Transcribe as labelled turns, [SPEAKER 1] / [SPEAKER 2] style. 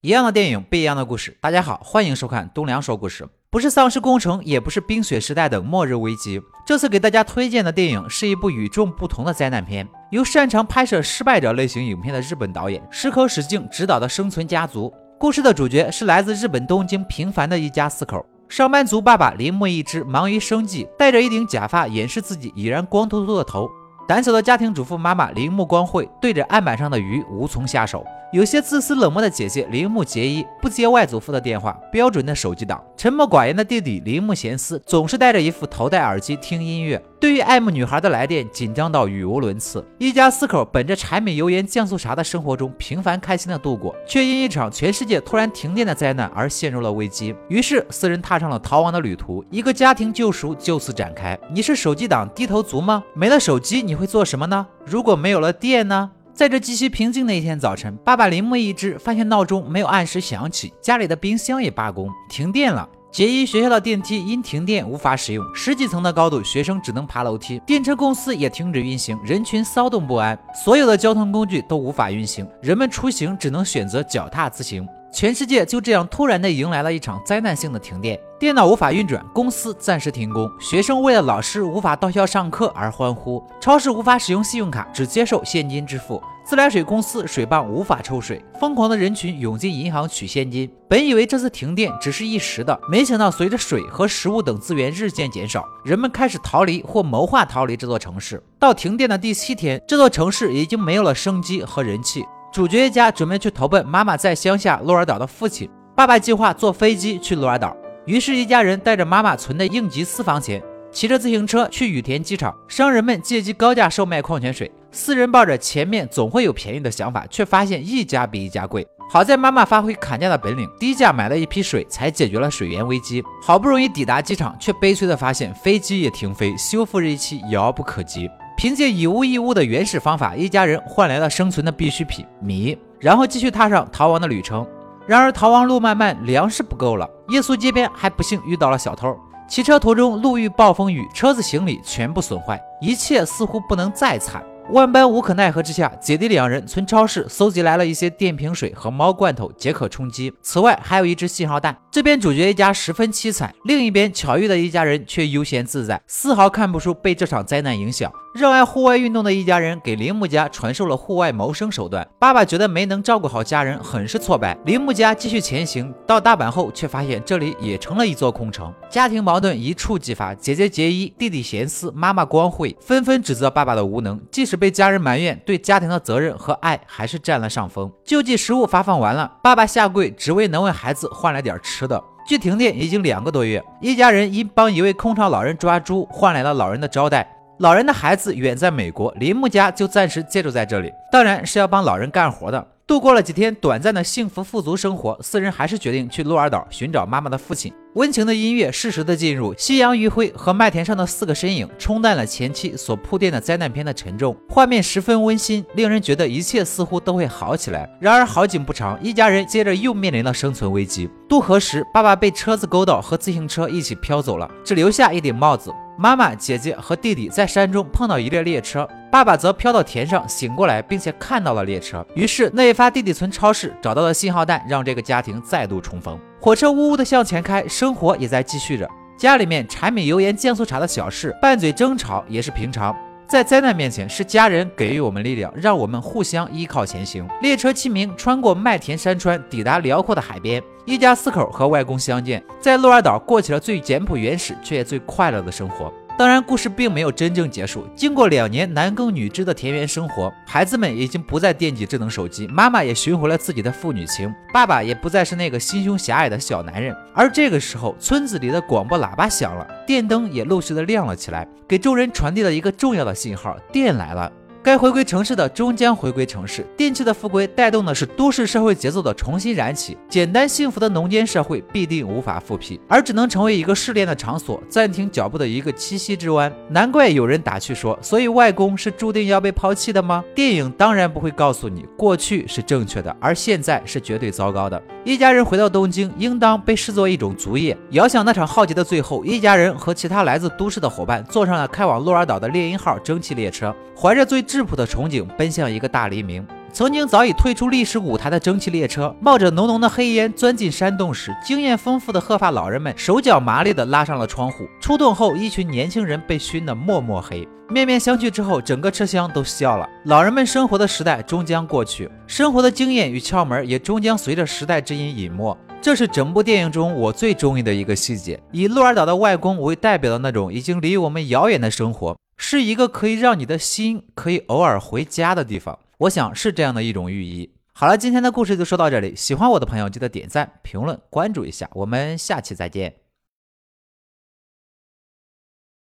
[SPEAKER 1] 一样的电影，不一样的故事。大家好，欢迎收看东梁说故事。不是丧尸工程，也不是冰雪时代等末日危机。这次给大家推荐的电影是一部与众不同的灾难片，由擅长拍摄失败者类型影片的日本导演石口史静执导的《生存家族》。故事的主角是来自日本东京平凡的一家四口。上班族爸爸铃木一之忙于生计，戴着一顶假发掩饰自己已然光秃秃的头。胆小的家庭主妇妈妈铃木光惠对着案板上的鱼无从下手。有些自私冷漠的姐姐铃木结衣不接外祖父的电话，标准的手机党；沉默寡言的弟弟铃木贤司总是戴着一副头戴耳机听音乐。对于爱慕女孩的来电，紧张到语无伦次。一家四口本着柴米油盐酱醋茶的生活中平凡开心的度过，却因一场全世界突然停电的灾难而陷入了危机。于是四人踏上了逃亡的旅途，一个家庭救赎就此展开。你是手机党低头族吗？没了手机你会做什么呢？如果没有了电呢？在这极其平静的一天早晨，爸爸铃木一只发现闹钟没有按时响起，家里的冰箱也罢工，停电了。杰伊学校的电梯因停电无法使用，十几层的高度，学生只能爬楼梯。电车公司也停止运行，人群骚动不安，所有的交通工具都无法运行，人们出行只能选择脚踏自行。全世界就这样突然的迎来了一场灾难性的停电，电脑无法运转，公司暂时停工，学生为了老师无法到校上课而欢呼，超市无法使用信用卡，只接受现金支付，自来水公司水泵无法抽水，疯狂的人群涌进银行取现金。本以为这次停电只是一时的，没想到随着水和食物等资源日渐减少，人们开始逃离或谋划逃离这座城市。到停电的第七天，这座城市已经没有了生机和人气。主角一家准备去投奔妈妈在乡下鹿儿岛的父亲，爸爸计划坐飞机去鹿儿岛。于是，一家人带着妈妈存的应急私房钱，骑着自行车去羽田机场。商人们借机高价售卖矿泉水，四人抱着前面总会有便宜的想法，却发现一家比一家贵。好在妈妈发挥砍价的本领，低价买了一批水，才解决了水源危机。好不容易抵达机场，却悲催地发现飞机也停飞，修复日期遥不可及。凭借以物易物的原始方法，一家人换来了生存的必需品米，然后继续踏上逃亡的旅程。然而逃亡路漫漫，粮食不够了。夜宿街边，还不幸遇到了小偷。骑车途中路遇暴风雨，车子行李全部损坏，一切似乎不能再惨。万般无可奈何之下，姐弟两人从超市搜集来了一些电瓶水和猫罐头解渴充饥。此外，还有一只信号弹。这边主角一家十分凄惨，另一边巧遇的一家人却悠闲自在，丝毫看不出被这场灾难影响。热爱户外运动的一家人给铃木家传授了户外谋生手段。爸爸觉得没能照顾好家人，很是挫败。铃木家继续前行，到大阪后却发现这里也成了一座空城。家庭矛盾一触即发，姐姐结衣、弟弟贤司、妈妈光惠纷纷指责爸爸的无能。即使被家人埋怨，对家庭的责任和爱还是占了上风。救济食物发放完了，爸爸下跪只为能为孩子换来点吃的。距停电已经两个多月，一家人因帮一位空巢老人抓猪，换来了老人的招待。老人的孩子远在美国，林木家就暂时借住在这里，当然是要帮老人干活的。度过了几天短暂的幸福富足生活，四人还是决定去鹿儿岛寻找妈妈的父亲。温情的音乐适时的进入，夕阳余晖和麦田上的四个身影冲淡了前期所铺垫的灾难片的沉重，画面十分温馨，令人觉得一切似乎都会好起来。然而好景不长，一家人接着又面临了生存危机。渡河时，爸爸被车子勾到，和自行车一起飘走了，只留下一顶帽子。妈妈、姐姐和弟弟在山中碰到一列列车，爸爸则飘到田上醒过来，并且看到了列车。于是那一发弟弟从超市找到了信号弹，让这个家庭再度重逢。火车呜呜的向前开，生活也在继续着。家里面柴米油盐酱醋茶的小事，拌嘴争吵也是平常。在灾难面前，是家人给予我们力量，让我们互相依靠前行。列车清明穿过麦田山川，抵达辽阔的海边。一家四口和外公相见，在鹿儿岛过起了最简朴原始却也最快乐的生活。当然，故事并没有真正结束。经过两年男耕女织的田园生活，孩子们已经不再惦记智能手机，妈妈也寻回了自己的父女情，爸爸也不再是那个心胸狭隘的小男人。而这个时候，村子里的广播喇叭响了，电灯也陆续的亮了起来，给众人传递了一个重要的信号：电来了。该回归城市的终将回归城市，电器的复归带动的是都市社会节奏的重新燃起。简单幸福的农间社会必定无法复辟，而只能成为一个试炼的场所，暂停脚步的一个栖息之湾。难怪有人打趣说：“所以外公是注定要被抛弃的吗？”电影当然不会告诉你，过去是正确的，而现在是绝对糟糕的。一家人回到东京，应当被视作一种族业。遥想那场浩劫的最后，一家人和其他来自都市的伙伴坐上了开往鹿儿岛的猎鹰号蒸汽列车，怀着最质朴的憧憬，奔向一个大黎明。曾经早已退出历史舞台的蒸汽列车，冒着浓浓的黑烟钻进山洞时，经验丰富的鹤发老人们手脚麻利地拉上了窗户。出洞后，一群年轻人被熏得墨墨黑。面面相觑之后，整个车厢都笑了。老人们生活的时代终将过去，生活的经验与窍门也终将随着时代之音隐没。这是整部电影中我最中意的一个细节。以鹿儿岛的外公为代表的那种已经离我们遥远的生活，是一个可以让你的心可以偶尔回家的地方。我想是这样的一种寓意。好了，今天的故事就说到这里。喜欢我的朋友记得点赞、评论、关注一下。我们下期再见。